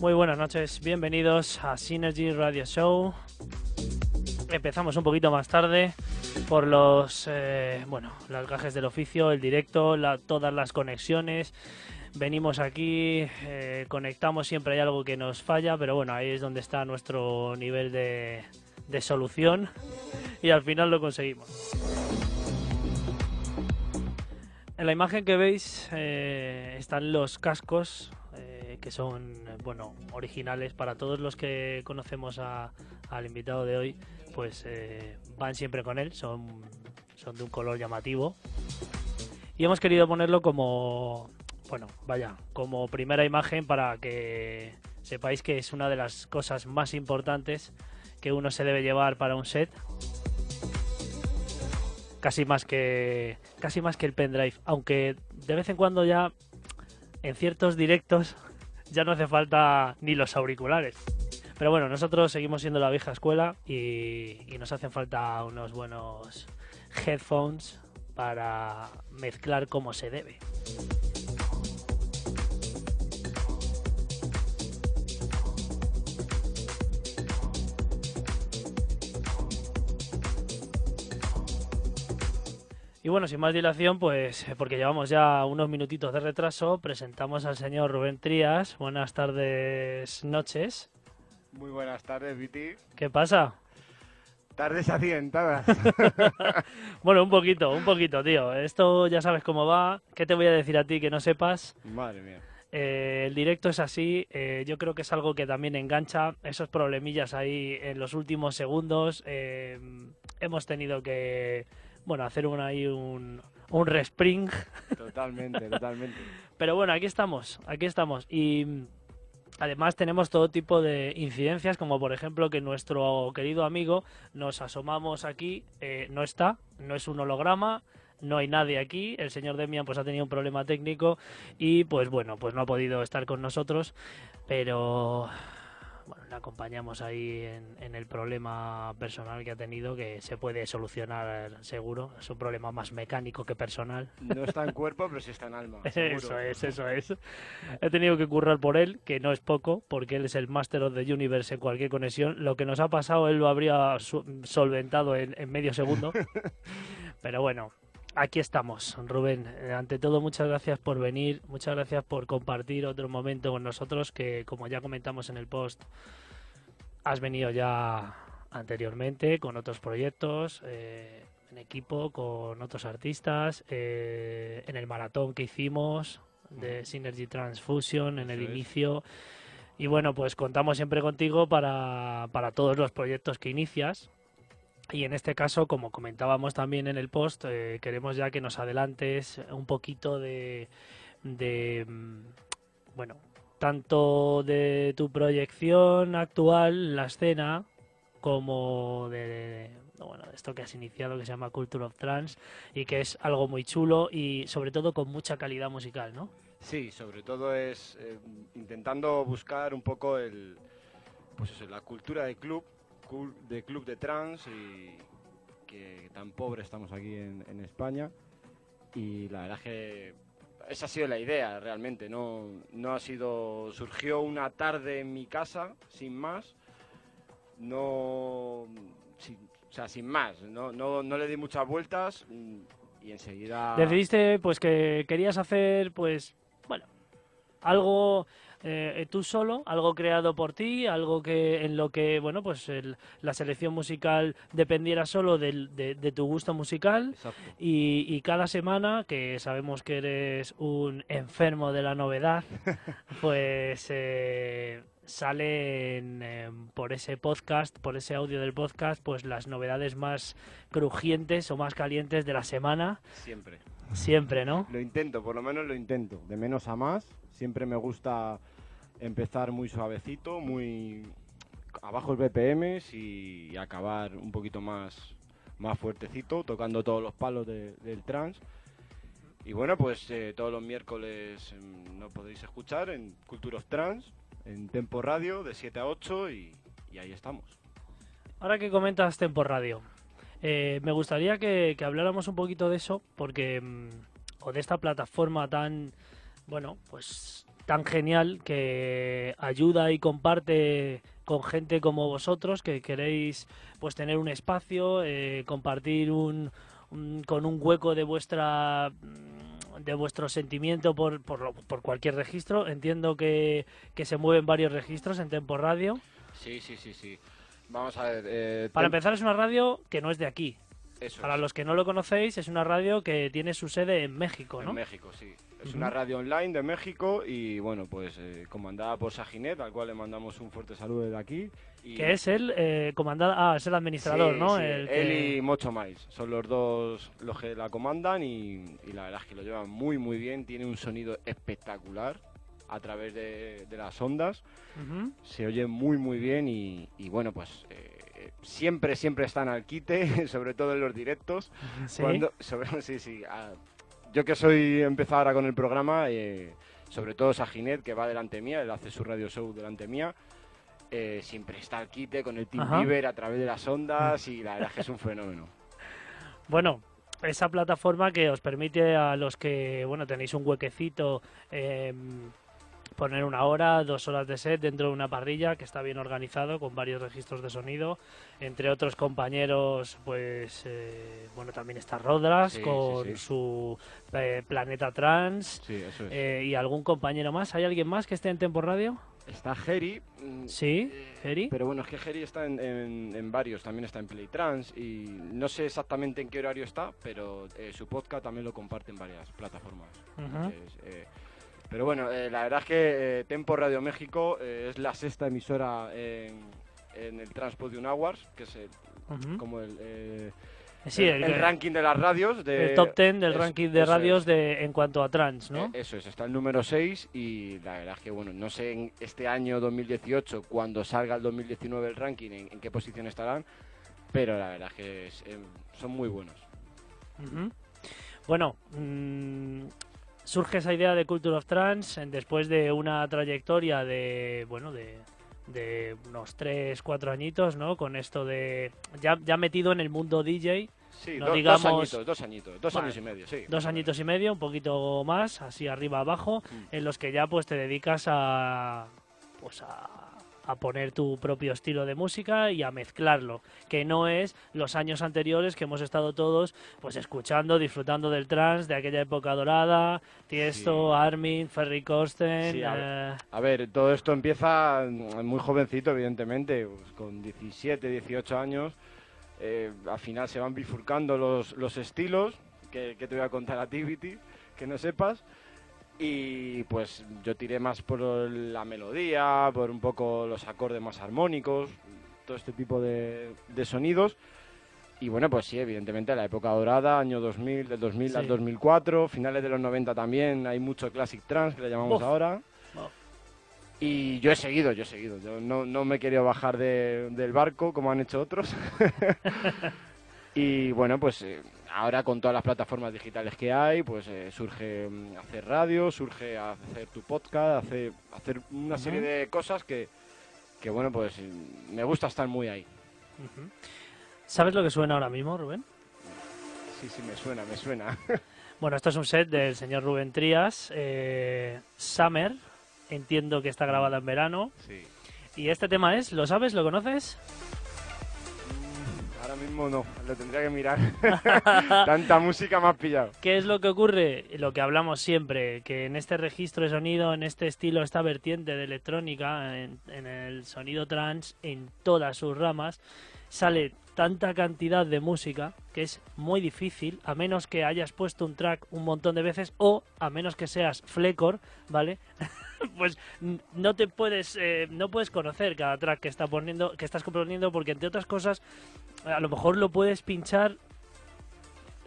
Muy buenas noches, bienvenidos a Synergy Radio Show. Empezamos un poquito más tarde por los, eh, bueno, las gajes del oficio, el directo, todas las conexiones. Venimos aquí, eh, conectamos, siempre hay algo que nos falla, pero bueno, ahí es donde está nuestro nivel de, solución y al final lo conseguimos. En la imagen que veis eh, están los cascos son bueno originales para todos los que conocemos al invitado de hoy pues eh, van siempre con él son son de un color llamativo. Y hemos querido ponerlo como bueno vaya como primera imagen para que sepáis que es una de las cosas más importantes que uno se debe llevar para un set. Casi más que casi más que el pendrive aunque de vez en cuando ya en ciertos directos ya no hace falta ni los auriculares. Pero bueno, nosotros seguimos siendo la vieja escuela y, nos hacen falta unos buenos headphones para mezclar como se debe. Y bueno, sin más dilación, pues eh, porque llevamos ya unos minutitos de retraso, presentamos al señor Rubén Trías. Buenas tardes, noches. Muy buenas tardes, Viti. ¿Qué pasa? Tardes accidentadas. bueno, un poquito, un poquito, tío. Esto ya sabes cómo va. ¿Qué te voy a decir a ti que no sepas? Madre mía. Eh, el directo es así, eh, yo creo que es algo que también engancha esos problemillas ahí en los últimos segundos. hemos tenido que bueno, hacer un, ahí un, un respring. Totalmente, totalmente. Pero bueno, aquí estamos, aquí estamos. Y además tenemos todo tipo de incidencias, como por ejemplo que nuestro querido amigo nos asomamos aquí, eh, no está, no es un holograma, no hay nadie aquí. El señor Demian pues ha tenido un problema técnico y pues bueno, pues no ha podido estar con nosotros. Pero bueno, le acompañamos ahí en, el problema personal que ha tenido, que se puede solucionar seguro. Es un problema más mecánico que personal. No está en cuerpo, pero sí está en alma. Eso es, eso es. He tenido que currar por él, que no es poco, porque él es el Master of the Universe en cualquier conexión. Lo que nos ha pasado, él lo habría solventado en medio segundo. Pero bueno, aquí estamos, Rubén. Eh, ante todo, muchas gracias por venir, muchas gracias por compartir otro momento con nosotros, que como ya comentamos en el post, has venido ya anteriormente con otros proyectos, eh, en equipo, con otros artistas, eh, en el maratón que hicimos de Synergy Transfusion en el inicio. Y bueno, pues contamos siempre contigo para, para todos los proyectos que inicias y en este caso, como comentábamos también en el post, eh, queremos ya que nos adelantes un poquito de, mm, bueno, tanto de tu proyección actual, la escena, como de, bueno, esto que has iniciado que se llama Culture of Trance y que es algo muy chulo y sobre todo con mucha calidad musical, ¿no? Sí, sobre todo es eh, intentando buscar un poco el, pues eso, la cultura del club de club de trans y que tan pobre estamos aquí en, España. Y la verdad es que esa ha sido la idea realmente, no, no ha sido, surgió una tarde en mi casa, sin más, no, o sea, sin más, no, no, no le di muchas vueltas y enseguida... Decidiste pues que querías hacer pues, bueno, algo eh, tú solo, algo creado por ti, algo que en lo que, bueno, pues la selección musical dependiera solo de, tu gusto musical y, cada semana, que sabemos que eres un enfermo de la novedad, pues eh, salen em, por ese podcast, por ese audio del podcast, pues las novedades más crujientes o más calientes de la semana. Siempre. Siempre, ¿no? Lo intento, por lo menos lo intento, de menos a más. Siempre me gusta empezar muy suavecito, muy abajo el BPM y acabar un poquito más, más fuertecito, tocando todos los palos del trance. Y bueno, pues eh, todos los miércoles em, nos podéis escuchar en Culture of Trance, en Tempo Radio, de 7 a 8 y, ahí estamos. Ahora que comentas Tempo Radio, eh, me gustaría que, que, habláramos un poquito de eso, porque, mm, o de esta plataforma tan, bueno, pues tan genial que ayuda y comparte con gente como vosotros que queréis pues tener un espacio, eh, compartir un, con un hueco de vuestra de vuestro sentimiento por, por, por cualquier registro. Entiendo que, que, se mueven varios registros en Tempo Radio. Sí, sí, sí, sí. Vamos a ver. Eh, Para empezar, es una radio que no es de aquí. Para los que no lo conocéis, es una radio que tiene su sede en México, ¿no? En México, sí. Es una radio online de México y, bueno, pues eh, comandada por Sajinet, al cual le mandamos un fuerte saludo desde aquí. Que es el eh, comandado, ah, es el administrador, ¿no? Él y Mocho Mais son los dos los que la comandan y, la verdad es que lo llevan muy, muy bien. Tiene un sonido espectacular a través de, las ondas. Se oye muy, muy bien y, bueno, pues... Eh, siempre, siempre están al quite, sobre todo en los directos. Sí, Cuando, sobre, sí, sí. Yo que soy empezado ahora con el programa, eh, sobre todo Sajinet, que va delante mía, él hace su radio show delante mía. Eh, siempre está al quite con el Team Beaver a través de las ondas y la verdad es que es un fenómeno. Bueno, esa plataforma que os permite a los que bueno tenéis un huequecito eh, poner una hora, dos horas de set dentro de una parrilla que está bien organizado con varios registros de sonido, entre otros compañeros, pues eh, bueno también está Rodras con su eh, Planeta Trans eh, y algún compañero más. ¿Hay alguien más que esté en Tempo Radio? Está Geri. Mm, sí, Geri. Pero bueno, es que Geri está en, varios, también está en Playtrans y no sé exactamente en qué horario está, pero su podcast también lo comparte en varias plataformas. Pero bueno, eh, la verdad es que eh, Tempo Radio México eh, es la sexta emisora en, el Transpodium Awards, que es como el, sí, el, ranking de las radios. el top ten del ranking de radios de, en cuanto a trans, ¿no? eso es, está el número 6 y la verdad es que, bueno, no sé en este año 2018, cuando salga el 2019 el ranking, en, qué posición estarán, pero la verdad es que son muy buenos. Bueno, mmm, surge esa idea de Culture of Trance después de una trayectoria de, bueno, de, de unos 3, 4 añitos, ¿no? Con esto de... Ya, ya metido en el mundo DJ. Sí, dos añitos, dos añitos, dos años y medio, sí. Dos añitos y medio, un poquito más, así arriba abajo, mm. en los que ya pues te dedicas a... Pues a a poner tu propio estilo de música y a mezclarlo, que no es los años anteriores que hemos estado todos pues escuchando, disfrutando del trance de aquella época dorada, Tiesto, Armin, Ferry Corsten. Eh, a, ver, todo esto empieza muy jovencito, evidentemente, pues, con 17, 18 años. Eh, al final se van bifurcando los, los estilos, que, que, te voy a contar a ti, que no sepas. Y pues yo tiré más por la melodía, por un poco los acordes más armónicos, todo este tipo de, sonidos. Y bueno, pues sí, evidentemente la época dorada, año 2000, del 2000 al 2004, finales de los 90 también, hay mucho classic trance que le llamamos ahora. Y yo he seguido, yo he seguido. Yo no, no me he querido bajar del barco como han hecho otros. y bueno, pues eh, ahora con todas las plataformas digitales que hay, pues eh, surge mm, hacer radio, surge hacer tu podcast, hacer, hacer una serie de cosas que, que, bueno, pues mm, me gusta estar muy ahí. ¿Sabes lo que suena ahora mismo, Rubén? Sí, sí, me suena, me suena. bueno, esto es un set del señor Rubén Trías, eh, Summer, entiendo que está grabada en verano. Sí. Y este tema es, ¿lo sabes? ¿Lo conoces? Ahora mismo no, lo tendría que mirar. Tanta música me pillado. ¿Qué es lo que ocurre? Lo que hablamos siempre, que en este registro de sonido, en este estilo, esta vertiente de electrónica, en, el sonido trans, en todas sus ramas, sale tanta cantidad de música que es muy difícil, a menos que hayas puesto un track un montón de veces o a menos que seas flecor, ¿vale? pues no te puedes eh, no puedes conocer cada track que está poniendo que estás componiendo porque entre otras cosas a lo mejor lo puedes pinchar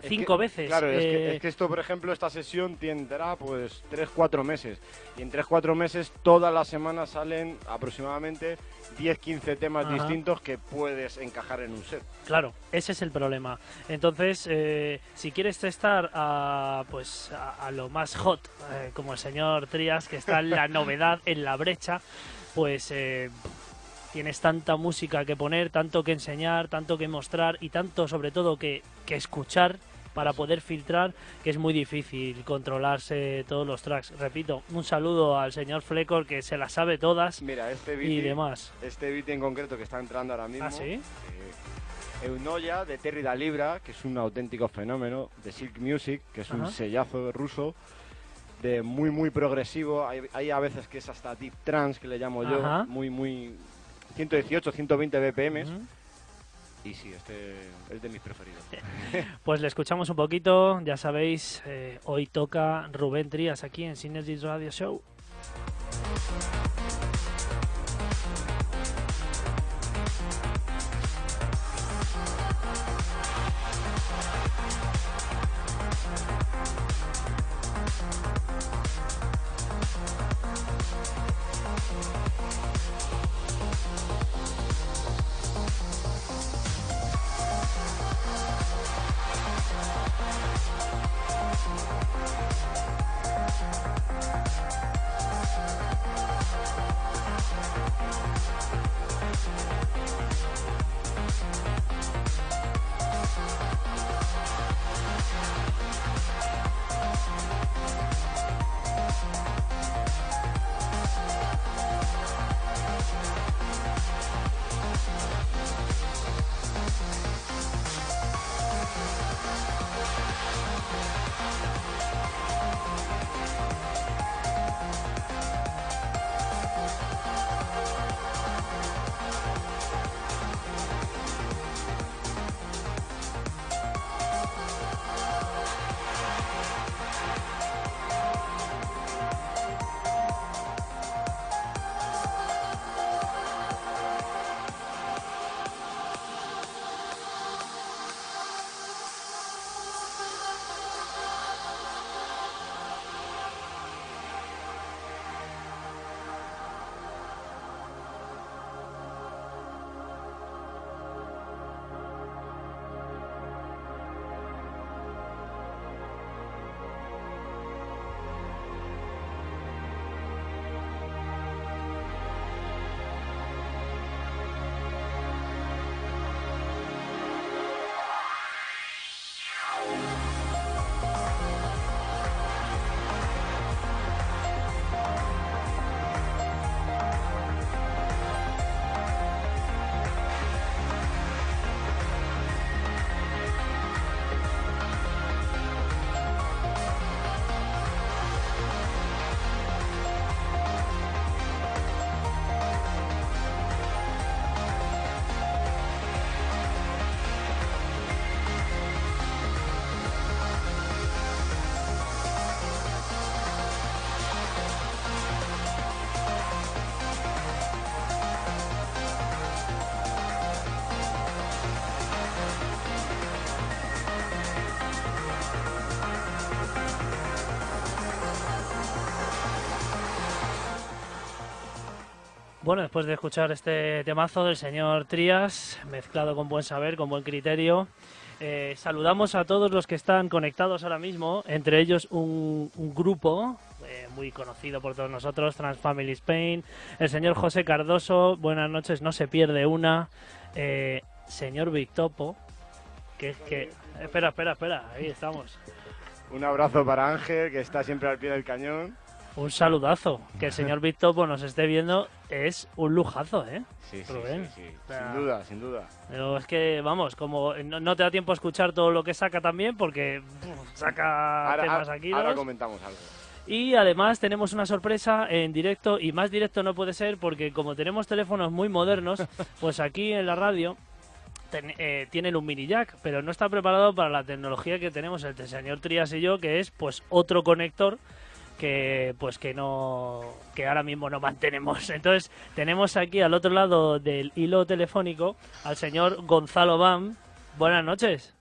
cinco veces. Claro, eh. es, que, esto, por ejemplo, esta sesión tendrá pues 3-4 meses. Y en 3-4 meses, todas las semanas salen aproximadamente 10-15 temas distintos que puedes encajar en un set. Claro, ese es el problema. Entonces, eh, si quieres estar a, pues, a, lo más hot, eh, como el señor Trias, que está en la novedad, en la brecha, pues tienes tanta música que poner, tanto que enseñar, tanto que mostrar y tanto sobre todo que, que escuchar para poder filtrar, que es muy difícil controlarse todos los tracks. Repito, un saludo al señor Flecor que se las sabe todas Mira, este beat, y demás. este beat en concreto que está entrando ahora mismo. ¿Ah, sí? eh, Eunoia de Terry da Libra, que es un auténtico fenómeno, de Silk Music, que es un sellazo ruso, de muy, muy progresivo. Hay, hay a veces que es hasta deep trance, que le llamo yo, muy, muy. 118, 120 BPM. Y sí, este es de mis preferidos. Pues le escuchamos un poquito, ya sabéis, eh, hoy toca Rubén Trías aquí en Synergy Radio Show. Bueno, después de escuchar este temazo del señor Trías, mezclado con buen saber, con buen criterio, eh, saludamos a todos los que están conectados ahora mismo, entre ellos un, un grupo eh, muy conocido por todos nosotros, Transfamily Spain, el señor José Cardoso, buenas noches, no se pierde una, eh, señor Victopo, que es que... Espera, espera, espera, ahí estamos. Un abrazo para Ángel, que está siempre al pie del cañón. Un saludazo, que el señor Victopo nos esté viendo, es un lujazo, ¿eh? Sí, sí, Rubén. sí, sí. O sea, Sin duda, sin duda. Pero es que, vamos, como no, no te da tiempo a escuchar todo lo que saca también, porque saca Ahora, temas aquí. ahora dos. comentamos algo. Y además tenemos una sorpresa en directo, y más directo no puede ser, porque como tenemos teléfonos muy modernos, pues aquí en la radio ten- eh, tienen un mini jack, pero no está preparado para la tecnología que tenemos el señor Trías y yo, que es pues otro conector que pues que no que ahora mismo no mantenemos. Entonces, tenemos aquí al otro lado del hilo telefónico al señor Gonzalo Bam. Buenas noches.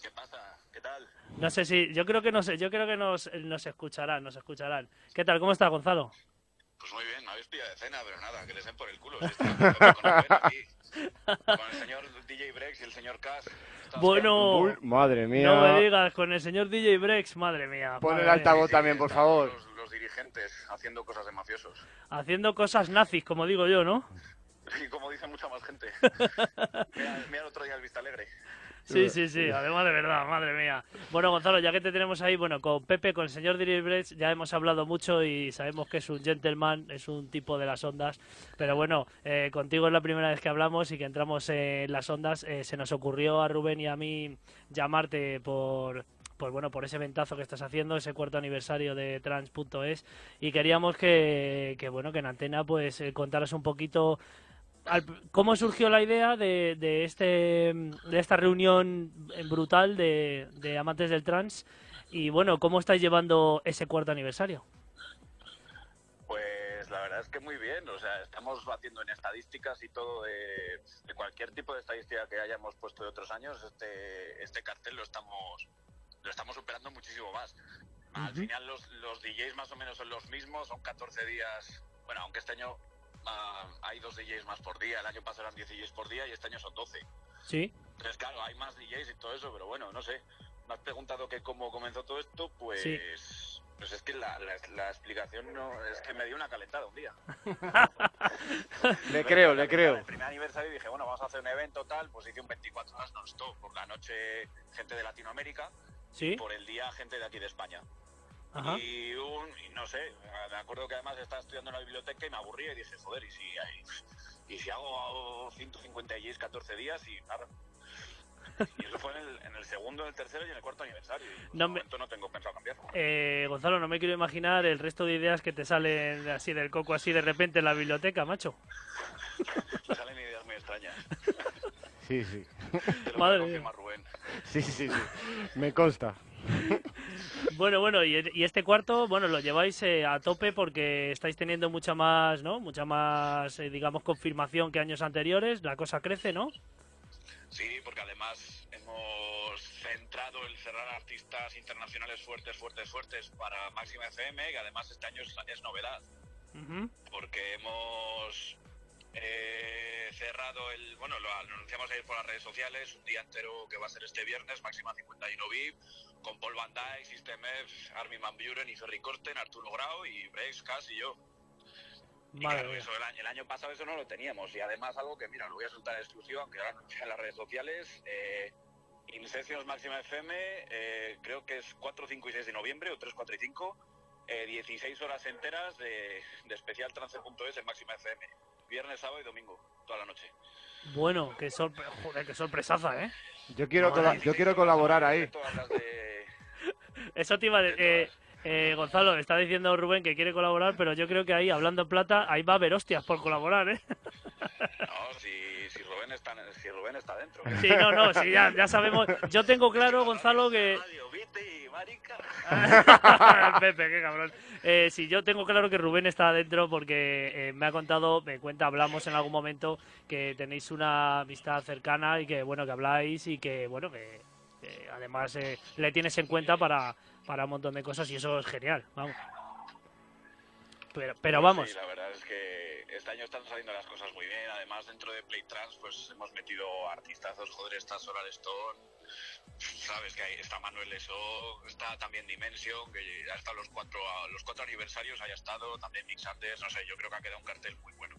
¿Qué pasa? ¿Qué tal? No sé si yo creo que nos yo creo que nos, nos escucharán, nos escucharán. ¿Qué tal? ¿Cómo está Gonzalo? Pues muy bien, me habéis pillado de cena, pero nada, que les den por el culo. Si con el señor DJ Brex y el señor Cass. Bueno, Uy, madre mía. no me digas con el señor DJ Brex, madre mía. Pon el altavoz Sí, también, por favor. Los, los dirigentes haciendo cosas de mafiosos. Haciendo cosas nazis, como digo yo, ¿no? Y como dice mucha más gente. mira, mira el otro día el Vista Alegre. Sí, sí, sí, además de verdad, madre mía. Bueno, Gonzalo, ya que te tenemos ahí, bueno, con Pepe, con el señor Diribres, ya hemos hablado mucho y sabemos que es un gentleman, es un tipo de las ondas, pero bueno, eh, contigo es la primera vez que hablamos y que entramos en las ondas. Eh, se nos ocurrió a Rubén y a mí llamarte por, pues bueno, por ese ventazo que estás haciendo, ese cuarto aniversario de trans.es y queríamos que, que, bueno, que en antena pues eh, contaras un poquito al- cómo surgió la idea de, de este de esta reunión brutal de, de amantes del trans y bueno, cómo estáis llevando ese cuarto aniversario. Pues la verdad es que muy bien, o sea, estamos batiendo en estadísticas y todo de, de cualquier tipo de estadística que hayamos puesto de otros años, este, este cartel lo estamos, lo estamos superando muchísimo más. Al final los, los DJs más o menos son los mismos, son 14 días, bueno, aunque este año ah, hay dos DJs más por día, el año pasado eran 10 DJs por día y este año son 12. Sí, Entonces, claro, hay más DJs y todo eso, pero bueno, no sé. Me has preguntado que cómo comenzó todo esto, pues, Sí. pues es que la, la- la explicación no es que me dio una calentada un día. Le creo, le El creo. primer aniversario dije, bueno, vamos a hacer un evento tal, pues hice un 24 horas non-stop. Por la noche gente de Latinoamérica, sí, por el día gente de aquí de España. Ajá. Y, un, y no sé, me acuerdo que además estaba estudiando en la biblioteca y me aburría y dije, joder, ¿y si, hay- y si hago 150 DJs 14 días y nada? Y eso fue en el, en el segundo, en el tercero y en el cuarto aniversario. Y No me- momento no tengo pensado cambiar. Eh, Gonzalo, no me quiero imaginar el resto de ideas que te salen así del coco, así de repente en la biblioteca, macho. Me salen ideas muy extrañas. Sí, sí. Te lo Madre mía. Rubén. Sí, sí, sí. Me consta. Bueno, bueno, y, y este cuarto, bueno, lo lleváis eh, a tope porque estáis teniendo mucha más, ¿no? Mucha más, eh, digamos, confirmación que años anteriores. La cosa crece, ¿no? Sí, porque además hemos centrado el cerrar artistas internacionales fuertes, fuertes, fuertes para Máxima FM, que además este año es, es novedad, porque hemos eh, cerrado el, bueno, lo anunciamos ayer por las redes sociales, un día entero que va a ser este viernes, Máxima 51 VIP, con Paul Van Dyke, System F, Armin Van Buren y Ferry Corten, Arturo Grau y Brex, Cass y yo. Y claro, eso, el, año, el año pasado eso no lo teníamos. Y además algo que, mira, lo voy a soltar en exclusiva, aunque ahora en las redes sociales. Eh, Inceptions Máxima FM, eh, creo que es 4, 5 y 6 de noviembre, o 3, 4 y 5. eh, 16 horas enteras de, de especial trance.es en Máxima FM. Viernes, sábado y domingo, toda la noche. Bueno, qué, sorpre joder, qué sorpresaza, ¿eh? Yo quiero, Ahora, cola- 16 yo quiero colaborar ahí. Eso te iba a de decir. Eh. Eh, Gonzalo, está diciendo Rubén que quiere colaborar, pero yo creo que ahí, hablando en plata, ahí va a haber hostias por colaborar, ¿eh? No, si, si, Rubén está, si Rubén está dentro. Sí, no, no, sí, ya, ya sabemos. Yo tengo claro, Gonzalo, que. Pepe, qué cabrón. Eh, sí, yo tengo claro que Rubén está adentro porque eh, me ha contado, me cuenta, hablamos en algún momento que tenéis una amistad cercana y que, bueno, que habláis y que, bueno, que, que además eh, le tienes en cuenta para, para un montón de cosas y eso es genial, vamos. Pero, pero Pues vamos, Sí, la verdad es que este año están saliendo las cosas muy bien. Además, dentro de Playtrans, pues hemos metido artistazos, joder, está Solar Stone, sabes que ahí está Manuel Leso, está también Dimension, que ya los cuatro, los cuatro aniversarios, haya estado, también Mix Artes, no sé, yo creo que ha quedado un cartel muy bueno.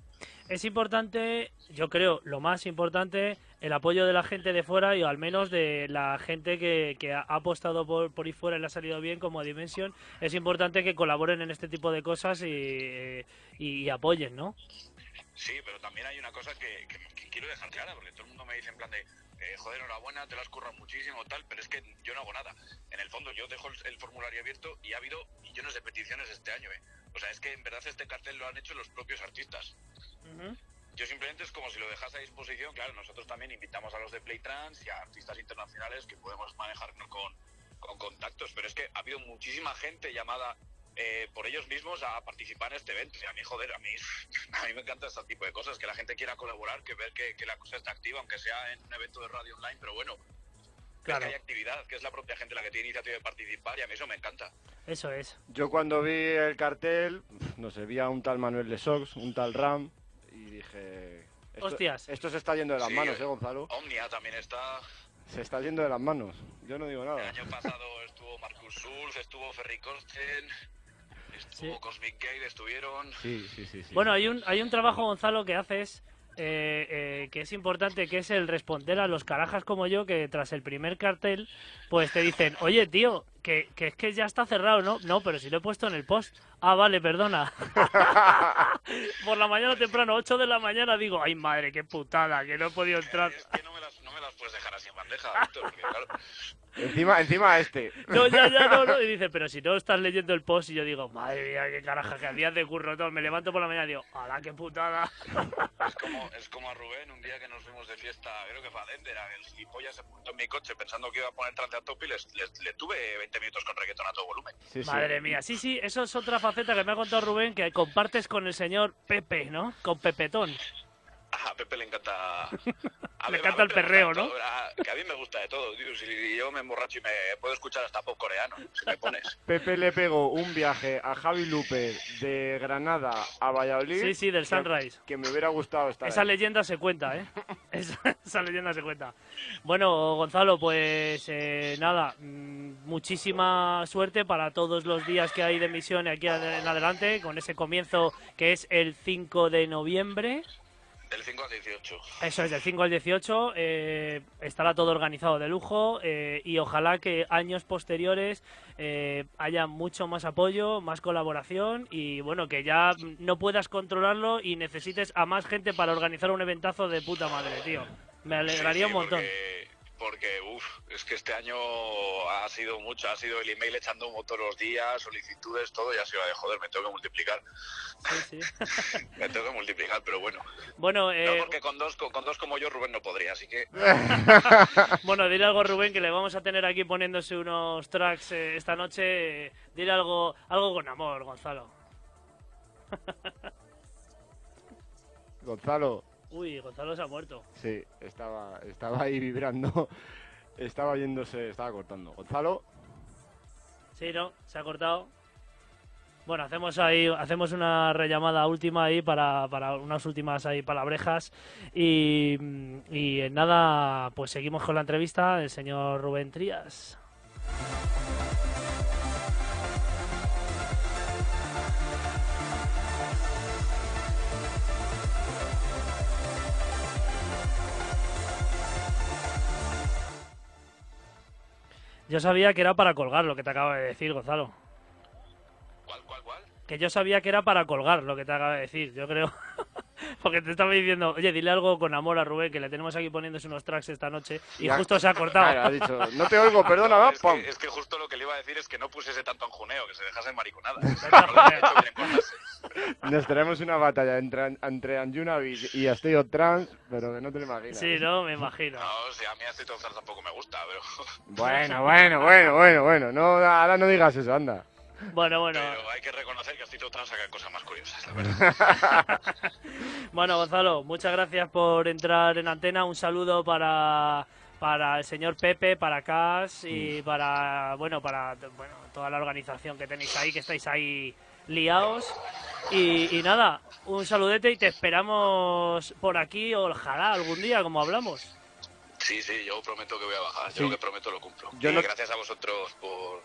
Es importante, yo creo, lo más importante, el apoyo de la gente de fuera y al menos de la gente que, que ha apostado por, por ahí fuera y le ha salido bien como Dimension. Es importante que colaboren en este tipo de cosas y, eh, apoyen, ¿no? Sí, pero también hay una cosa que, que- quiero dejar clara, porque todo el mundo me dice en plan de, eh, joder, enhorabuena, te lo has currado muchísimo, tal, pero es que yo no hago nada. En el fondo, yo dejo el, el formulario abierto y ha habido millones de peticiones este año, ¿eh? O sea, es que en verdad este cartel lo han hecho los propios artistas. Yo simplemente es como si lo dejase a disposición. Claro, nosotros también invitamos a los de Playtrans y a artistas internacionales que podemos manejarnos con, con contactos, pero es que ha habido muchísima gente llamada eh, por ellos mismos a participar en este evento. Y a mí, joder, a mí, a mí me encanta este tipo de cosas, que la gente quiera colaborar, que ver que, que la cosa está activa, aunque sea en un evento de radio online, pero bueno, Claro. que hay actividad, que es la propia gente la que tiene iniciativa de participar y a mí eso me encanta. Eso es. Yo cuando vi el cartel, no sé, vi a un tal Manuel de Sox, un tal Ram, y dije... Esto, Hostias. Esto se está yendo de las Sí, manos, eh. ¿eh, Gonzalo? Omnia también está, Se está yendo de las manos. Yo no digo El nada. año pasado estuvo Marcus Schulz, estuvo Ferry Corsten, estuvo Sí. Cosmic Gate, estuvieron. Sí, sí, sí. sí. Bueno, hay un, hay un trabajo, Gonzalo, que haces eh, eh, que es importante, que es el responder a los carajas como yo, que tras el primer cartel, pues te dicen, oye, tío, que, que es que ya está cerrado, ¿no? No, pero si lo he puesto en el post. Ah, vale, perdona. Por la mañana temprano, 8 de la mañana, digo, ay madre, qué putada, que no he podido entrar. Es que no me las, no me las puedes dejar así en bandeja, Víctor, porque claro, Encima, encima este. No, ya, ya, no, no. Y dice, pero si no estás leyendo el post, y yo digo, madre mía, qué caraja, que días de curro todo. Me levanto por la mañana y digo, ¡hala, qué putada! es como, es como a Rubén, un día que nos fuimos de fiesta, creo que fue a Dender, el gilipollas se puso en mi coche pensando que iba a poner trance a tope y le tuve 20 minutos con reggaetón a todo volumen. Sí, sí. Madre mía, sí, sí, eso es otra faceta que me ha contado Rubén, que compartes con el señor Pepe, ¿no? Con Pepetón. A Pepe le encanta. a Le encanta el perreo, ¿no? a- que a mí me gusta de todo, tío. Si yo me emborracho y me puedo escuchar hasta pop coreano, si me pones. Pepe le pegó un viaje a Javi Luper de Granada a Valladolid. Sí, sí, del que- Sunrise. Que, me hubiera gustado estar Esa ahí. leyenda se cuenta, ¿eh? Esa, esa leyenda se cuenta. Bueno, Gonzalo, pues eh, nada, mm, muchísima suerte para todos los días que hay de emisión aquí en adelante, con ese comienzo que es el 5 de noviembre. Del 5 al 18. Eso es, del 5 al 18 eh, estará todo organizado de lujo eh, y ojalá que años posteriores eh, haya mucho más apoyo, más colaboración y bueno, que ya no puedas controlarlo y necesites a más gente para organizar un eventazo de puta madre, tío. Me alegraría Sí, sí, un montón. Porque, porque, uff, es que este año ha sido mucho, ha sido el email echando humo todos los días, solicitudes, todo, y ha sido de joder, me tengo que multiplicar. Sí, sí. Me tengo que multiplicar, pero bueno. bueno, No, eh, porque con dos, con, con dos como yo Rubén no podría, así que bueno, dile algo Rubén que le vamos a tener aquí poniéndose unos tracks eh, esta noche. Dile algo, algo con amor, Gonzalo. Gonzalo, Uy, Gonzalo se ha muerto. sí, estaba, estaba ahí vibrando. Estaba yéndose, estaba cortando. Gonzalo, Sí, no, se ha cortado. Bueno, hacemos ahí, hacemos una rellamada última ahí para, para unas últimas ahí palabrejas y, y en nada, pues seguimos con la entrevista del señor Rubén Trías. Yo sabía que era para colgar lo que te acabo de decir, Gonzalo. ¿cuál, cuál, cuál? Que yo sabía que era para colgar lo que te acabo de decir, yo creo. Porque te estaba diciendo, oye, dile algo con amor a Rubén, que le tenemos aquí poniéndose unos tracks esta noche y Ya. justo se ha cortado. Claro, ha dicho, no te oigo, perdona, va, es, pam. que, es que justo lo que le iba a decir es que no pusiese tanto anjuneo, que se dejase mariconada. No. Nos tenemos una batalla entre, entre Anjunavic y Asteo Trans, pero que no te lo imaginas. Sí, no, me imagino. No, si a mí este Trans tampoco me gusta, pero, Bueno, bueno, bueno, bueno, bueno. No, ahora no digas eso, anda. Bueno, bueno. pero hay que reconocer que Astito Trans saca cosas más curiosas, la verdad. Bueno, Gonzalo, muchas gracias por entrar en antena. Un saludo para, para el señor Pepe, para Cas y para, bueno, para bueno, toda la organización que tenéis ahí, que estáis ahí liados. Y, y nada, un saludete y te esperamos por aquí, ojalá algún día, como hablamos. Sí, sí, yo prometo que voy a bajar. Sí. Yo lo que prometo lo cumplo. Yo y no- gracias a vosotros por...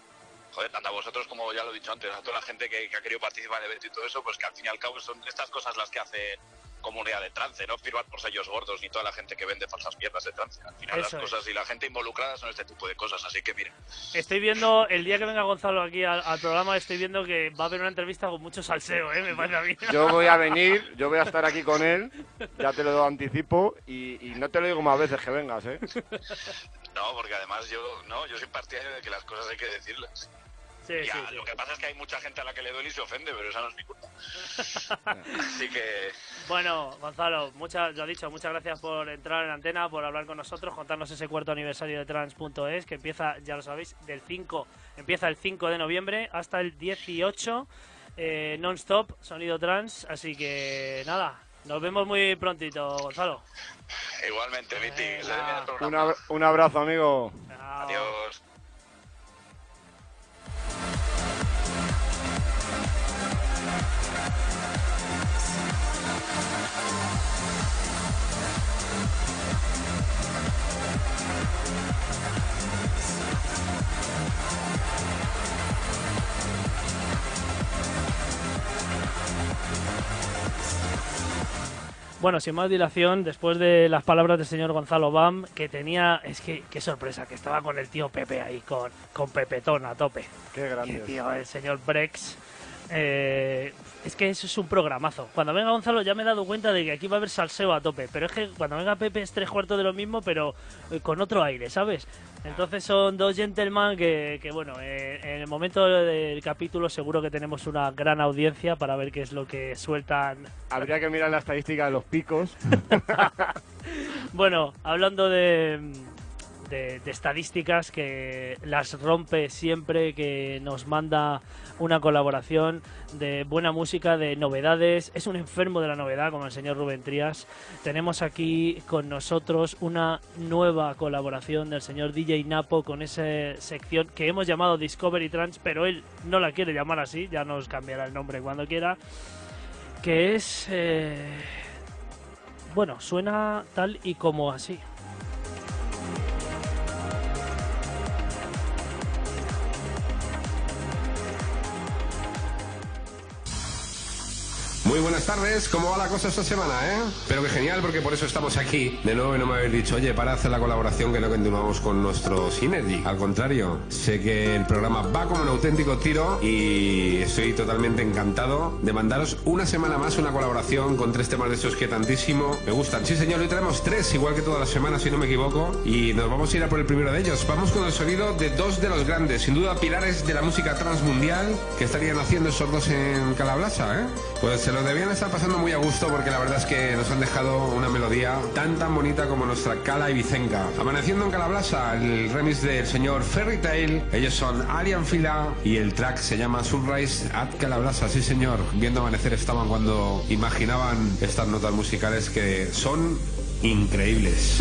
Joder, tanto a vosotros como ya lo he dicho antes, a toda la gente que, que ha querido participar en el evento y todo eso, pues que al fin y al cabo son estas cosas las que hace comunidad de trance, no firmar por sellos gordos ni toda la gente que vende falsas mierdas de trance. Al final Eso las es. cosas y la gente involucrada son este tipo de cosas, así que miren. Estoy viendo, el día que venga Gonzalo aquí al, al programa, estoy viendo que va a haber una entrevista con mucho salseo, ¿eh? Me parece a mí. Yo voy a venir, yo voy a estar aquí con él, ya te lo anticipo, y, y no te lo digo más veces que vengas, ¿eh? No, porque además yo no, yo soy partidario de que las cosas hay que decirlas. Sí, Ya, sí, sí. Lo que pasa es que hay mucha gente a la que le duele y se ofende, pero esa no es mi culpa. Así que Bueno, Gonzalo, muchas, lo dicho, muchas gracias por entrar en antena, por hablar con nosotros, contarnos ese cuarto aniversario de Trans.es, que empieza, ya lo sabéis, del 5, empieza el 5 de noviembre hasta el 18, eh, non-stop, sonido trans, así que nada, nos vemos muy prontito, Gonzalo. igualmente, Viti, el Un, ab- un abrazo, amigo. Chao. Adiós. Bueno, sin más dilación, después de las palabras del señor Gonzalo Bam, que tenía, es que qué sorpresa, que estaba con el tío Pepe ahí, con, con Pepetón a tope. Qué grande. tío, el señor Brex. Eh, es que eso es un programazo. Cuando venga Gonzalo ya me he dado cuenta de que aquí va a haber salseo a tope. Pero es que cuando venga Pepe es tres cuartos de lo mismo, pero eh, con otro aire, ¿sabes? Entonces son dos gentlemen que, que bueno, eh, en el momento del capítulo seguro que tenemos una gran audiencia para ver qué es lo que sueltan Habría que mirar la estadística de los picos. Bueno, hablando de, de- estadísticas que las rompe siempre, que nos manda una colaboración de buena música, de novedades. Es un enfermo de la novedad, como el señor Rubén Trías. Tenemos aquí con nosotros una nueva colaboración del señor DJ Napo con esa sección que hemos llamado Discovery Trans, pero él no la quiere llamar así, ya nos cambiará el nombre cuando quiera. Que es. eh, bueno, suena tal y como así. Muy buenas tardes, ¿cómo va la cosa esta semana, eh? Pero que genial, porque por eso estamos aquí. De nuevo, y no me habéis dicho, oye, para hacer la colaboración que no continuamos con nuestro Synergy. Al contrario, sé que el programa va como un auténtico tiro y estoy totalmente encantado de mandaros una semana más una colaboración con tres temas de estos que tantísimo me gustan. Sí, señor, hoy traemos tres, igual que todas las semanas, si no me equivoco, y nos vamos a ir a por el primero de ellos. Vamos con el sonido de dos de los grandes, sin duda pilares de la música transmundial que estarían haciendo esos dos en Calablasa, ¿eh? Pues se debían estar pasando muy a gusto porque la verdad es que nos han dejado una melodía tan tan bonita como nuestra Cala y Vicenca. Amaneciendo en Calablasa, el remix del señor Fairy Tail, ellos son Alien Fila y el track se llama Sunrise at Calablasa, sí señor. Viendo amanecer estaban cuando imaginaban estas notas musicales que son increíbles.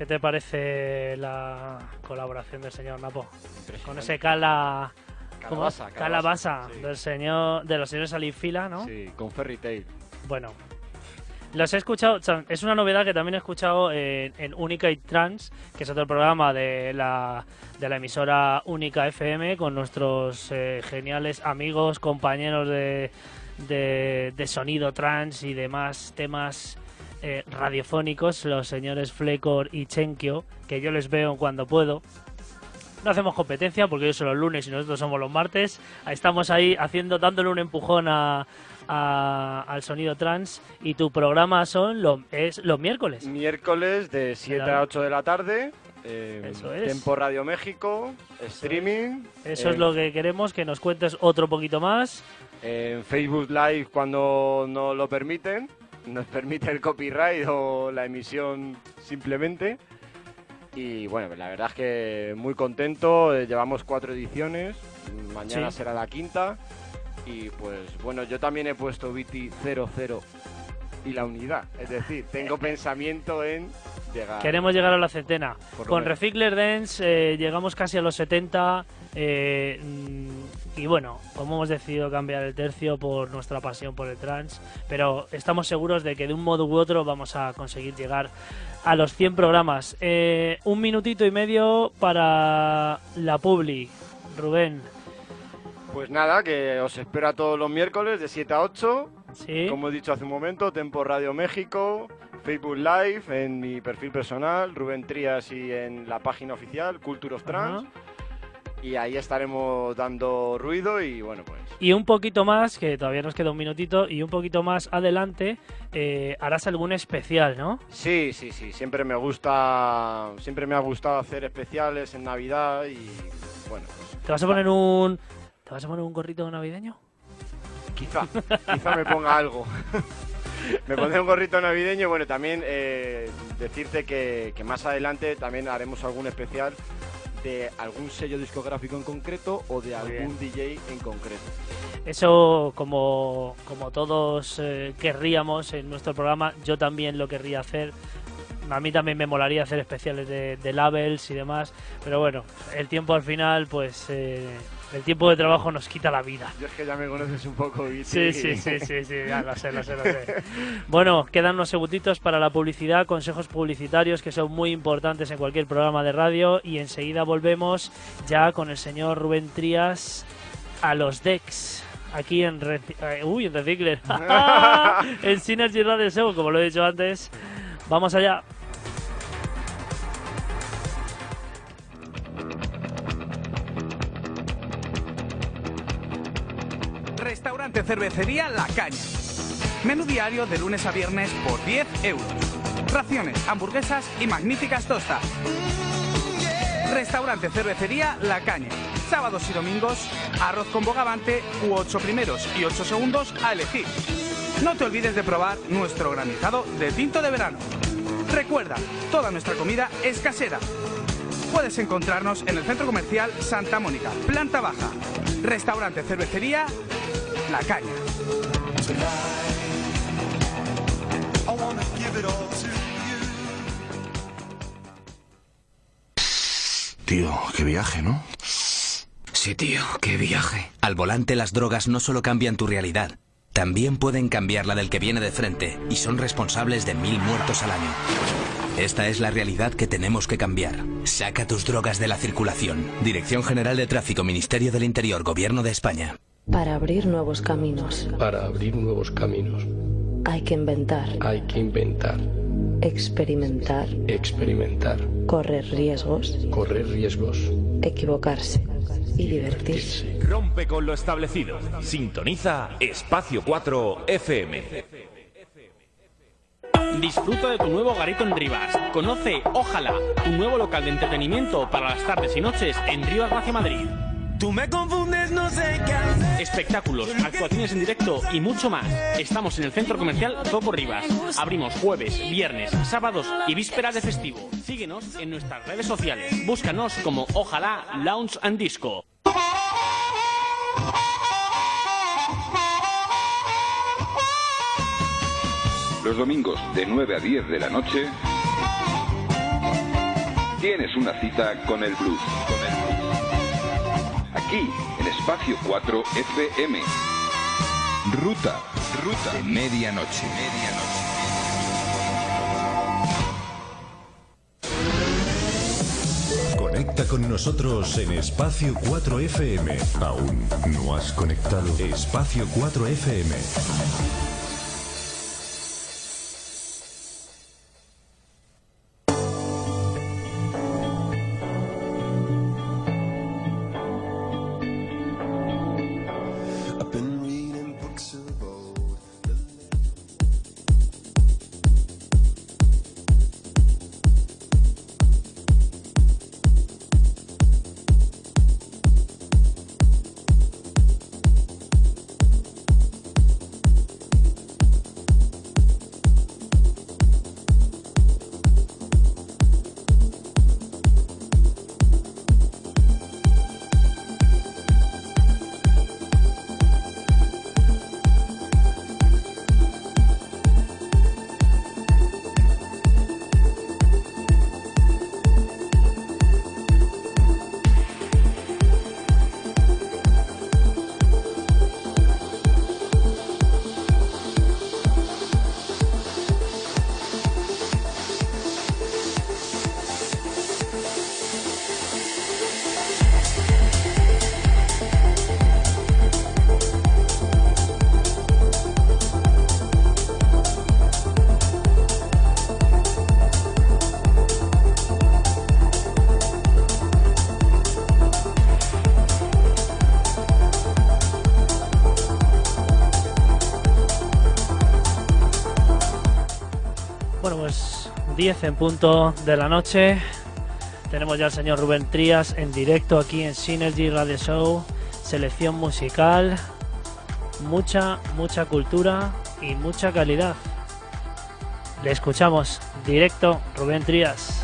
¿Qué te parece la colaboración del señor Napo? Con ese cala... Calabaza, Calabaza, sí. del señor, de los señores Alifila, ¿no? Sí, con Fairy Tail. Bueno, los he escuchado, es una novedad que también he escuchado en, en Única y Trans, que es otro programa de la, de la emisora Única FM, con nuestros eh, geniales amigos, compañeros de, de, de sonido trans y demás temas eh, radiofónicos, los señores Flecor y Chenkio, que yo les veo cuando puedo. No hacemos competencia porque ellos son los lunes y nosotros somos los martes. Estamos ahí haciendo, dándole un empujón a, a- al sonido trans y tu programa son lo- es los miércoles. Miércoles de 7 Claro. a 8 de la tarde. eh, Eso es. Tempo Radio México, streaming. Eso eh, es lo que queremos, que nos cuentes otro poquito más. En Facebook Live cuando no lo permiten. Nos permite el copyright o la emisión simplemente. Y bueno, la verdad es que muy contento. llevamos cuatro ediciones. Mañana Sí. será la quinta. Y pues bueno, yo también he puesto BT 00 y la unidad. Es decir, tengo pensamiento en llegar. Queremos llegar a la centena. Con. Recycler Dance eh, llegamos casi a los 70. eh, mm, y bueno, como hemos decidido cambiar el tercio por nuestra pasión por el trans, pero estamos seguros de que de un modo u otro vamos a conseguir llegar a los 100 programas. Eh, un minutito y medio para la Publi. Rubén, Pues nada, que os espero a todos los miércoles de 7 a 8. ¿sí? Como he dicho hace un momento, Tempo Radio México, Facebook Live, en mi perfil personal, Rubén Trías y en la página oficial, Culture of Trans. Y ahí estaremos dando ruido y bueno, pues Y un poquito más, que todavía nos queda un minutito, y un poquito más adelante eh, harás algún especial, ¿no? sí, sí, sí, siempre me gusta, siempre me ha gustado hacer especiales en Navidad y bueno, pues ¿Te vas a poner un... ¿Te vas a poner un gorrito navideño? quizá, quizá me ponga algo. me pondré un gorrito navideño bueno, también eh, decirte que, que más adelante también haremos algún especial de algún sello discográfico en concreto o de algún DJ en concreto. Eso, como, como todos eh, querríamos en nuestro programa, yo también lo querría hacer. A mí también me molaría hacer especiales de, de labels y demás, pero bueno, el tiempo al final, pues eh, el tiempo de trabajo nos quita la vida. Yo es que ya me conoces un poco, Viti. Sí, sí, sí, sí, sí, ya lo sé, lo sé, lo sé. Bueno, quedan unos segunditos para la publicidad, consejos publicitarios que son muy importantes en cualquier programa de radio y enseguida volvemos ya con el señor Rubén Trías a los decks. Aquí en, eh, uy, en Recicler. en Synergy Radio Show, como lo he dicho antes. Vamos allá. Restaurante Cervecería La Caña. Menú diario de lunes a viernes por 10 euros. Raciones, hamburguesas y magníficas tostas. Restaurante Cervecería La Caña. Sábados y domingos, arroz con bogavante u 8 primeros y 8 segundos a elegir. No te olvides de probar nuestro granizado de tinto de verano. Recuerda, toda nuestra comida es casera. Puedes encontrarnos en el Centro Comercial Santa Mónica, planta baja. Restaurante Cervecería La Caña. Tío, qué viaje, ¿no? Sí, tío, qué viaje. Al volante las drogas no solo cambian tu realidad, también pueden cambiar la del que viene de frente y son responsables de mil muertos al año. Esta es la realidad que tenemos que cambiar. Saca tus drogas de la circulación. Dirección General de Tráfico, Ministerio del Interior, Gobierno de España. Para abrir nuevos caminos Para abrir nuevos caminos hay que inventar, hay que inventar, experimentar, experimentar, correr riesgos, correr riesgos, equivocarse y divertirse. Rompe con lo establecido. Sintoniza Espacio 4 FM. Disfruta de tu nuevo garito en Rivas. Conoce Ojalá, tu nuevo local de entretenimiento para las tardes y noches en Rivas Gracia Madrid. Tú me confundes, no sé qué hacer. Espectáculos, actuaciones en directo y mucho más. Estamos en el centro comercial Topo Rivas. Abrimos jueves, viernes, sábados y vísperas de festivo. Síguenos en nuestras redes sociales. Búscanos como Ojalá Lounge and Disco. Los domingos de 9 a 10 de la noche, tienes una cita con el blues. Con el blues. Aquí, en Espacio 4 FM. Ruta, ruta de medianoche. Medianoche. Conecta con nosotros en Espacio 4 FM. ¿Aún no has conectado? Espacio 4 10 en punto de la noche. Tenemos ya al señor Rubén Trías en directo aquí en Synergy Radio Show. Selección musical, mucha, mucha cultura y mucha calidad. Le escuchamos directo, Rubén Trías.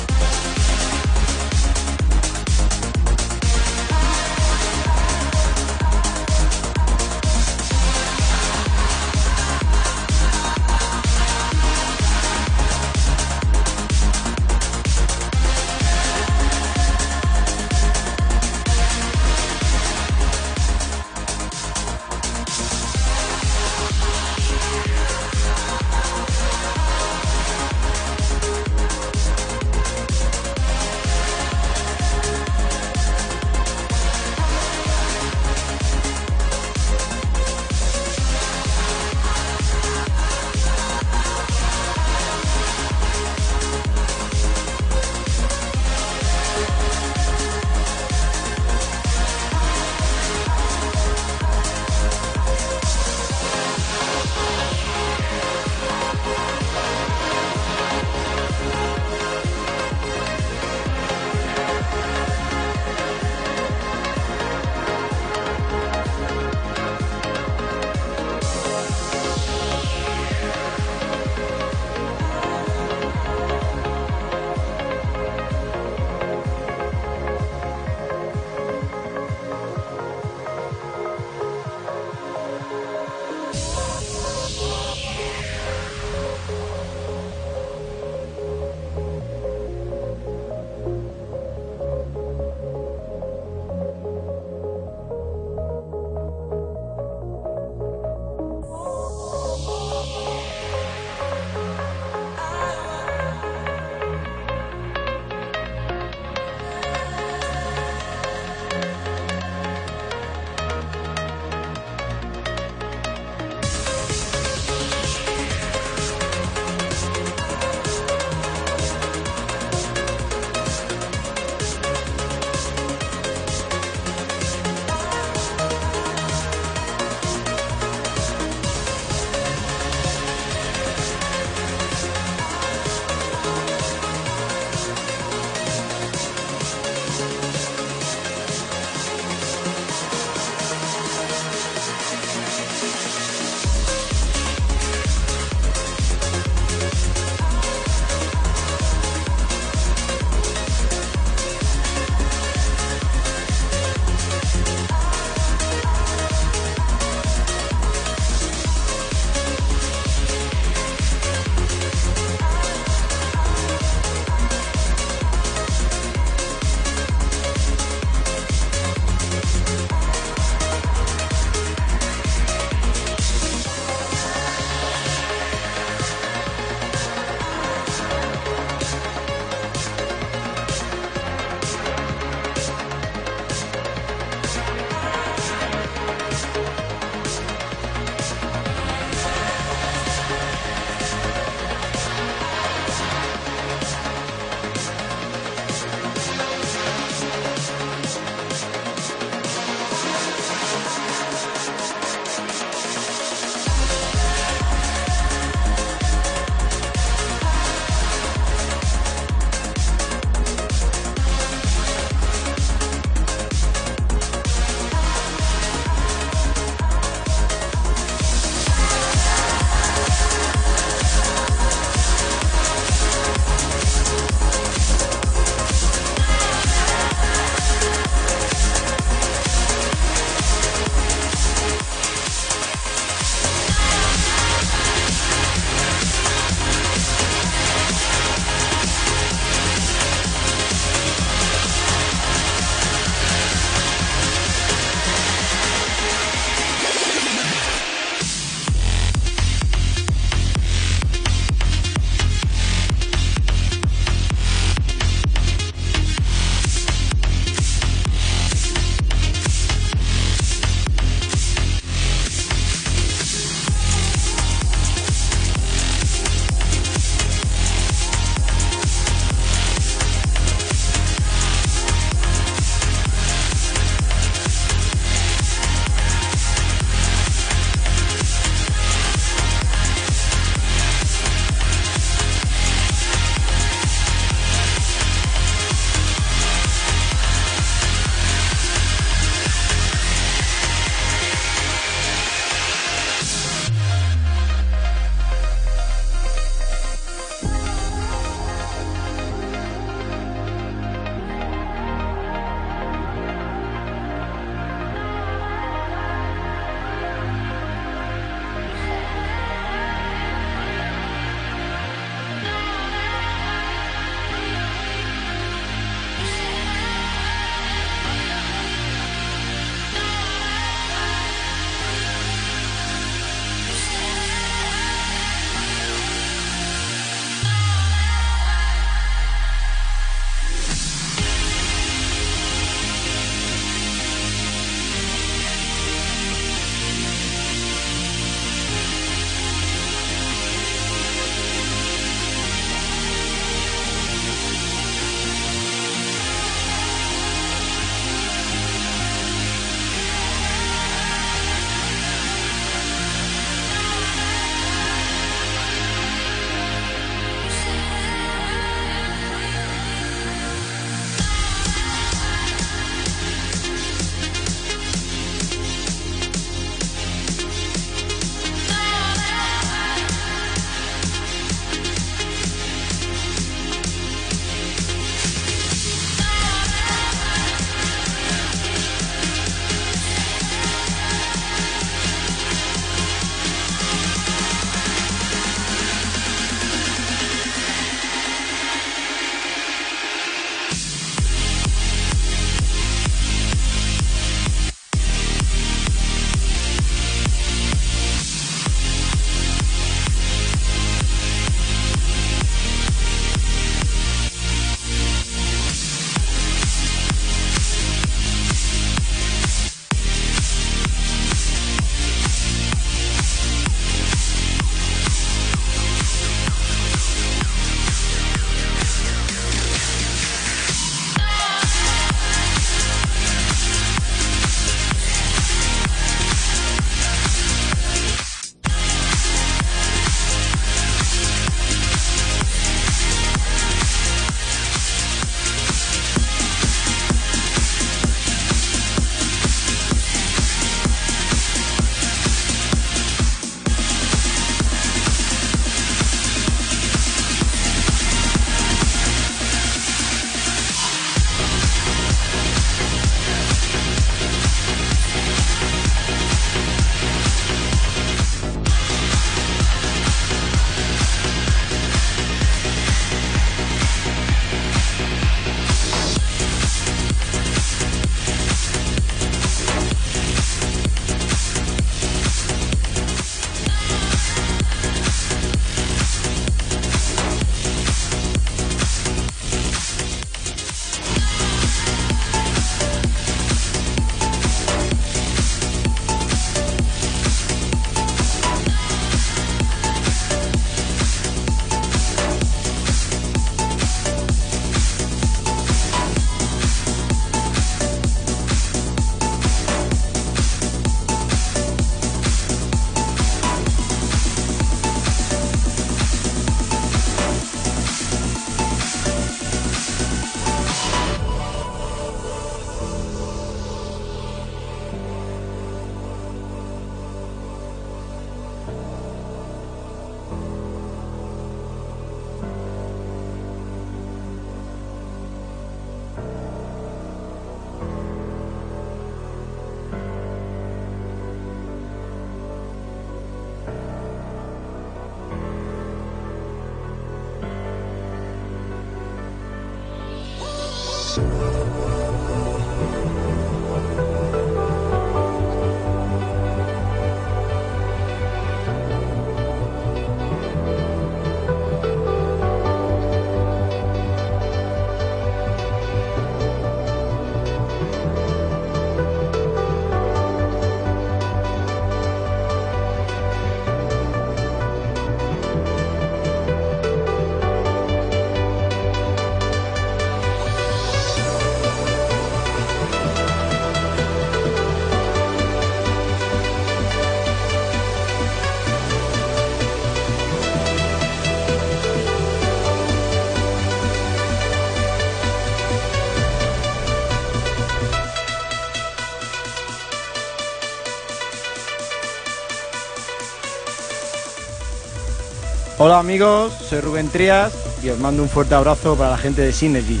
Hola amigos, soy Rubén Trías y os mando un fuerte abrazo para la gente de Synergy.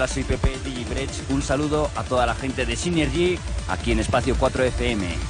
habla soy Pepe Un saludo a toda la gente de Synergy aquí en Espacio 4 FM.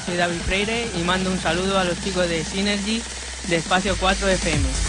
Soy David Freire y mando un saludo a los chicos de Synergy de Espacio 4 FM.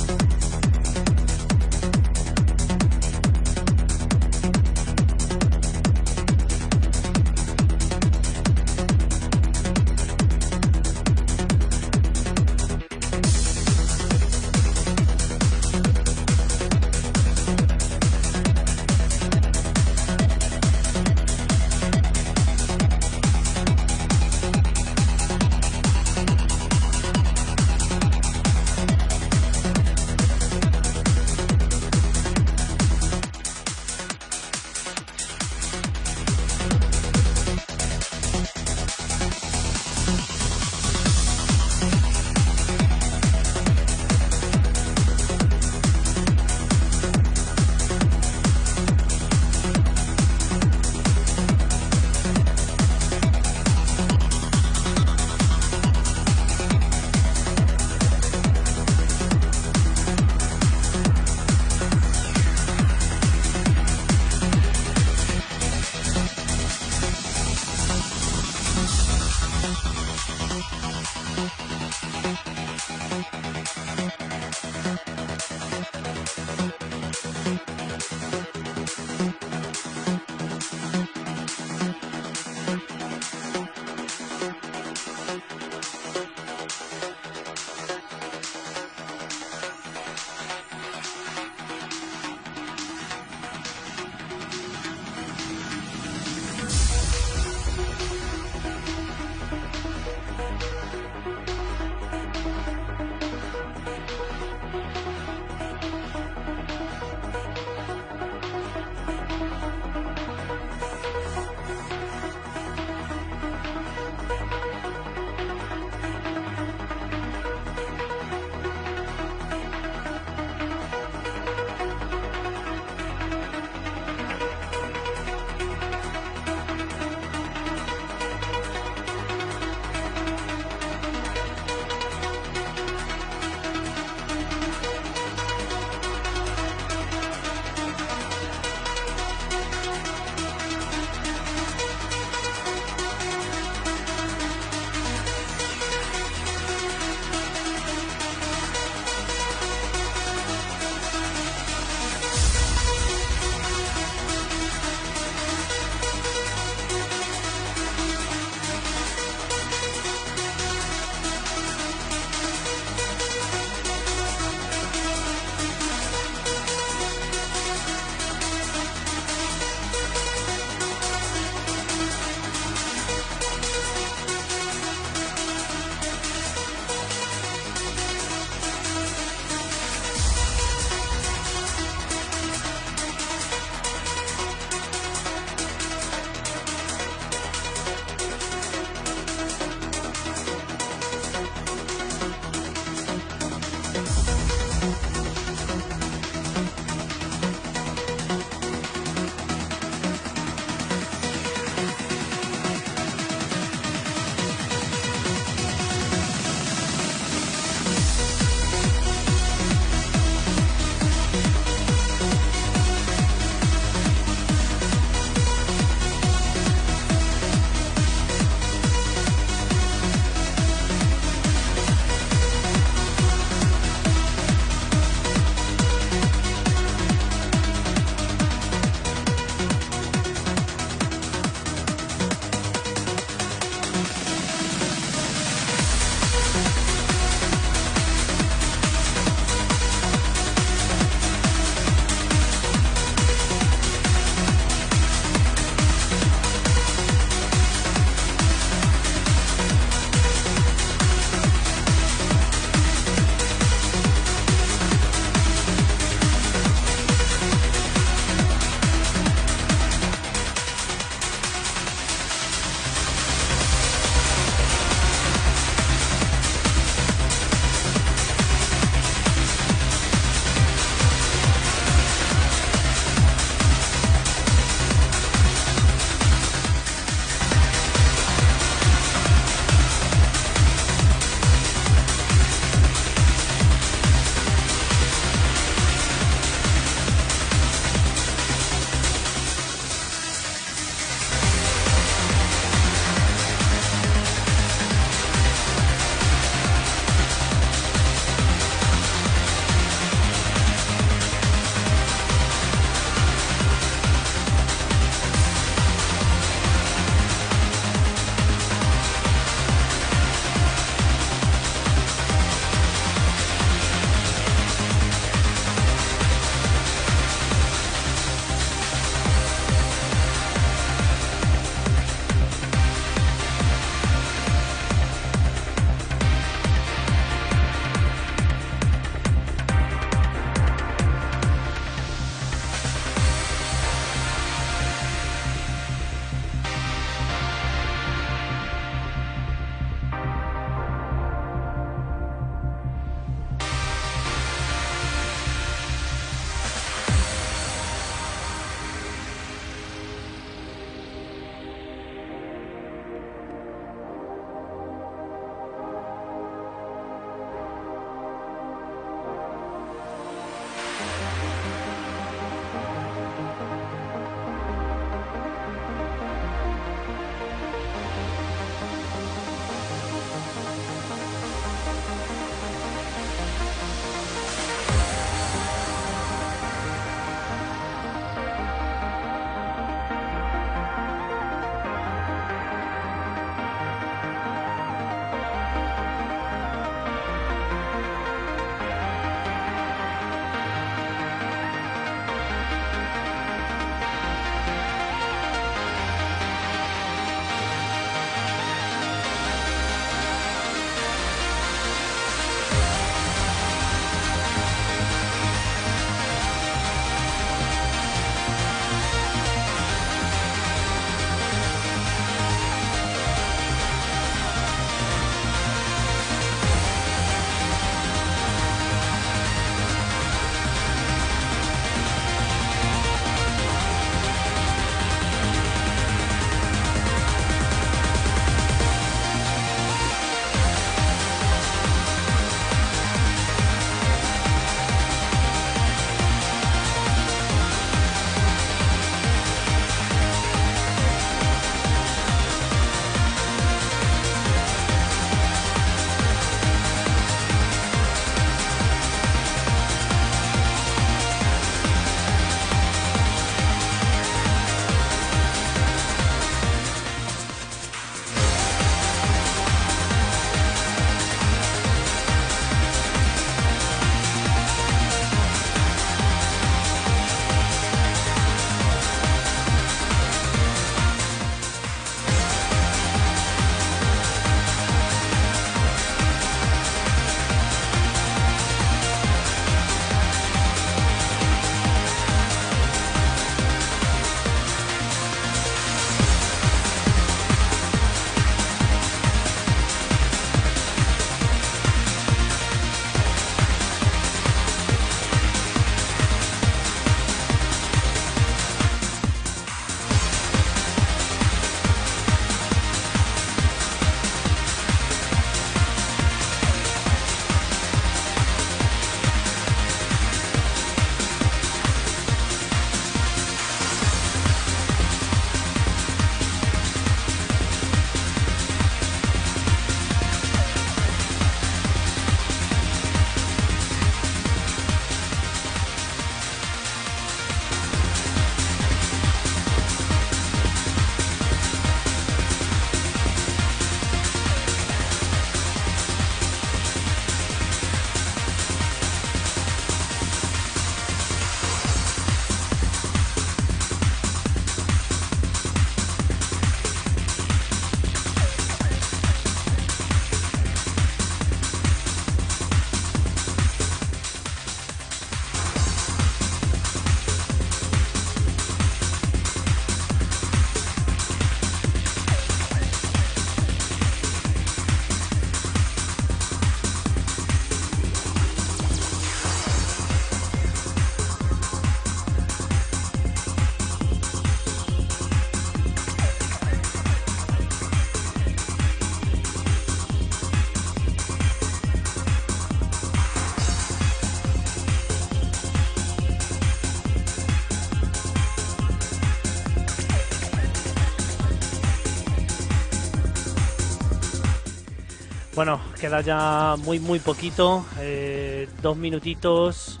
Queda ya muy, muy poquito, eh, dos minutitos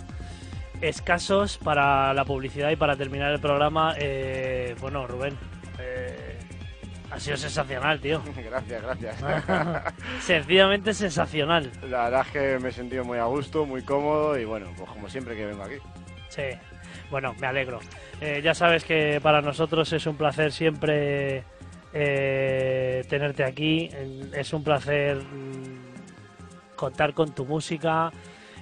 escasos para la publicidad y para terminar el programa. Eh, bueno, Rubén, eh, ha sido sensacional, tío. Gracias, gracias. Sencillamente sensacional. La verdad es que me he sentido muy a gusto, muy cómodo y bueno, pues como siempre que vengo aquí. Sí, bueno, me alegro. Eh, ya sabes que para nosotros es un placer siempre eh, tenerte aquí. Es un placer mm, contar con tu música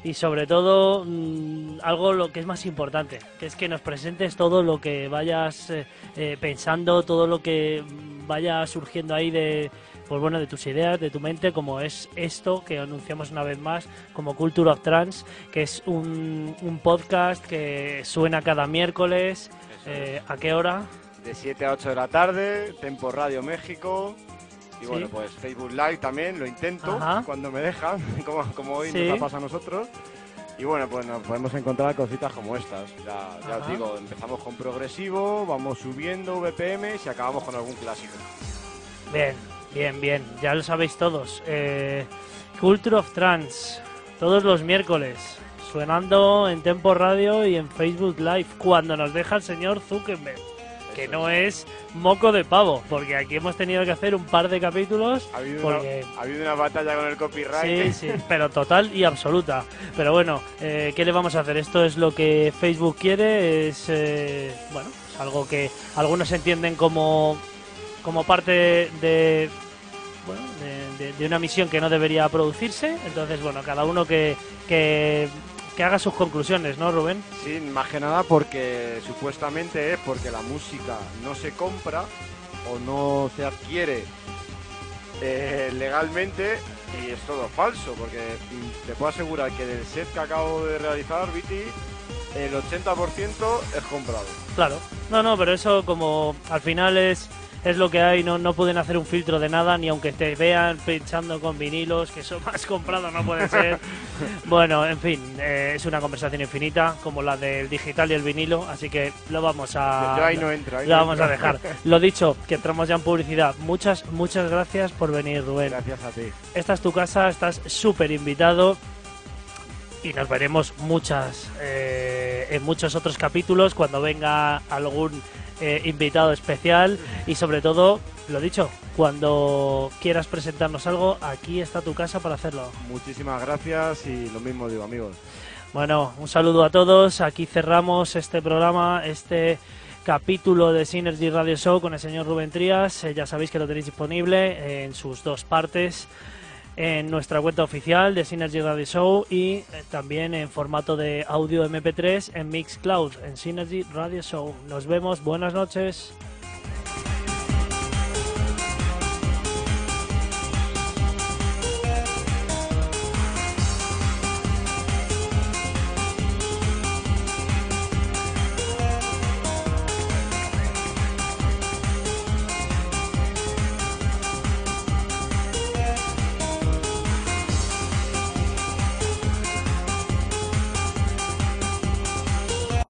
y sobre todo mm, algo lo que es más importante, que es que nos presentes todo lo que vayas eh, eh, pensando, todo lo que vaya surgiendo ahí de pues bueno, de tus ideas, de tu mente, como es esto que anunciamos una vez más como Culture of Trans, que es un, un podcast que suena cada miércoles. Eh, ¿A qué hora? De 7 a 8 de la tarde, Tempo Radio México. Y bueno, pues Facebook Live también, lo intento Ajá. cuando me dejan, como, como hoy nos ha pasado a nosotros. Y bueno, pues nos podemos encontrar cositas como estas. Ya, ya os digo, empezamos con progresivo, vamos subiendo VPM y acabamos con algún clásico. Bien, bien, bien. Ya lo sabéis todos. Eh, Culture of Trans, todos los miércoles, sonando en Tempo Radio y en Facebook Live, cuando nos deja el señor Zuckerberg. Que no es moco de pavo, porque aquí hemos tenido que hacer un par de capítulos. Ha habido, porque una, ha habido una batalla con el copyright. Sí, sí, pero total y absoluta. Pero bueno, eh, ¿qué le vamos a hacer? Esto es lo que Facebook quiere, es eh, bueno, es algo que algunos entienden como, como parte de, bueno, de, de- de una misión que no debería producirse. Entonces, bueno, cada uno que, que, que haga sus conclusiones, ¿no, Rubén? Sí, más que nada porque supuestamente es porque la música no se compra o no se adquiere eh, legalmente y es todo falso, porque te puedo asegurar que del set que acabo de realizar, Viti, el 80% es comprado. Claro. No, no, pero eso como al final es, es lo que hay, no, no pueden hacer un filtro de nada, ni aunque te vean pinchando con vinilos, que eso más comprado no puede ser. bueno, en fin, eh, es una conversación infinita, como la del digital y el vinilo, así que lo vamos a... Yo ahí no entro, ahí lo no vamos a dejar. Lo dicho, que entramos ya en publicidad. Muchas, muchas gracias por venir, Rubén. Gracias a ti. Esta es tu casa, estás súper invitado y nos veremos muchas eh, en muchos otros capítulos cuando venga algún eh, invitado especial y sobre todo lo dicho cuando quieras presentarnos algo aquí está tu casa para hacerlo. Muchísimas gracias y lo mismo digo, amigos. bueno un saludo a todos. Aquí cerramos este programa este capítulo de Synergy Radio Show con el señor Rubén Trías. Eh, ya sabéis que lo tenéis disponible en sus dos partes en nuestra cuenta oficial de Synergy Radio Show y eh, también en formato de audio MP3 en Mixcloud en Synergy Radio Show. Nos vemos, buenas noches.